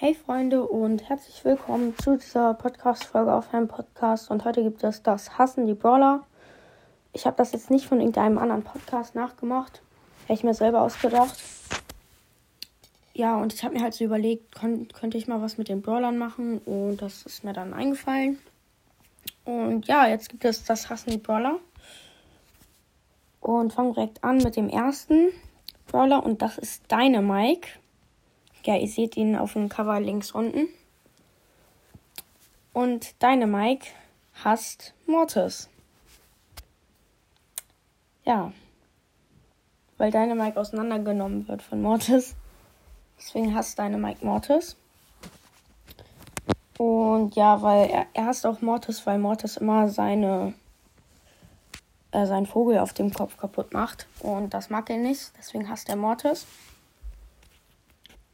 Hey Freunde und herzlich willkommen zu dieser Podcast-Folge auf meinem Podcast. Und heute gibt es das Hassen die Brawler. Ich habe das jetzt nicht von irgendeinem anderen Podcast nachgemacht. Hätte ich mir selber ausgedacht. Ja, und ich habe mir halt so überlegt, könnte ich mal was mit den Brawlern machen. Und das ist mir dann eingefallen. Und ja, jetzt gibt es das Hassen die Brawler. Und fangen direkt an mit dem ersten Brawler. Und das ist Deine Mike. Ja, ihr seht ihn auf dem Cover links unten. Und Dynamike hasst Mortis. Ja. Weil Dynamike auseinandergenommen wird von Mortis. Deswegen hasst Dynamike Mortis. Und ja, weil er, er hasst auch Mortis, weil Mortis immer seine äh, seinen Vogel auf dem Kopf kaputt macht. Und das mag er nicht. Deswegen hasst er Mortis.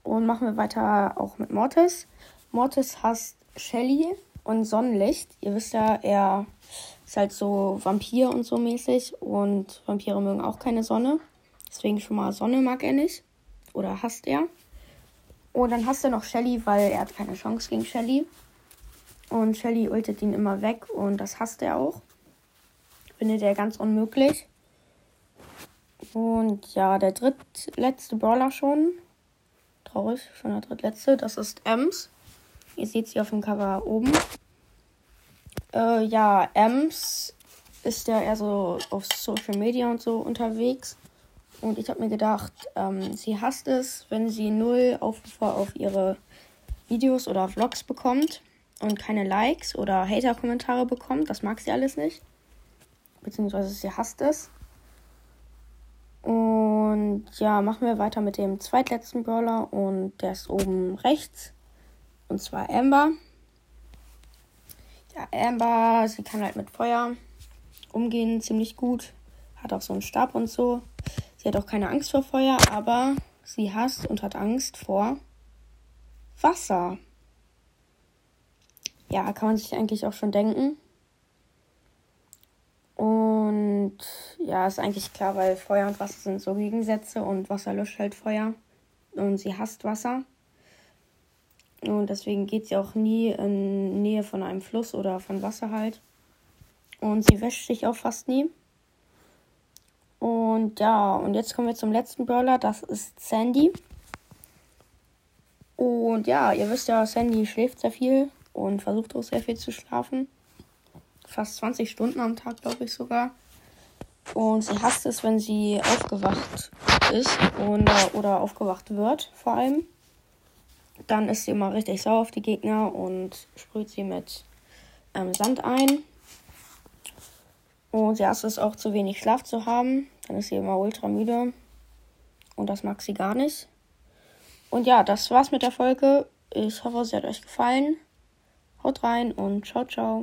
Und machen wir weiter auch mit Mortis. Mortis hasst Shelly und Sonnenlicht. Ihr wisst ja, er ist halt so Vampir und so mäßig. Und Vampire mögen auch keine Sonne. Deswegen schon mal Sonne mag er nicht. Oder hasst er. Und dann hasst er noch Shelly, weil er hat keine Chance gegen Shelly. Und Shelly ultet ihn immer weg und das hasst er auch. Findet er ganz unmöglich. Und ja, der drittletzte Brawler schon traurig, schon der drittletzte. Das ist Ems. Ihr seht sie auf dem Cover oben. Äh, ja, Ems ist ja eher so auf Social Media und so unterwegs. Und ich habe mir gedacht, ähm, sie hasst es, wenn sie null Aufrufe auf ihre Videos oder Vlogs bekommt und keine Likes oder Hater-Kommentare bekommt. Das mag sie alles nicht. Beziehungsweise sie hasst es. Ja, machen wir weiter mit dem zweitletzten Brawler und der ist oben rechts. Und zwar Amber. Ja, Amber, sie kann halt mit Feuer umgehen, ziemlich gut. Hat auch so einen Stab und so. Sie hat auch keine Angst vor Feuer, aber sie hasst und hat Angst vor Wasser. Ja, kann man sich eigentlich auch schon denken. Und ja, ist eigentlich klar, weil Feuer und Wasser sind so Gegensätze und Wasser löscht halt Feuer. Und sie hasst Wasser. Und deswegen geht sie auch nie in Nähe von einem Fluss oder von Wasser halt. Und sie wäscht sich auch fast nie. Und ja, und jetzt kommen wir zum letzten Brawler, das ist Sandy. Und ja, ihr wisst ja, Sandy schläft sehr viel und versucht auch sehr viel zu schlafen fast 20 Stunden am Tag, glaube ich sogar. Und sie hasst es, wenn sie aufgewacht ist und, oder aufgewacht wird, vor allem. Dann ist sie immer richtig sauer auf die Gegner und sprüht sie mit ähm, Sand ein. Und sie hasst es auch zu wenig Schlaf zu haben. Dann ist sie immer ultra müde. Und das mag sie gar nicht. Und ja, das war's mit der Folge. Ich hoffe, sie hat euch gefallen. Haut rein und ciao, ciao.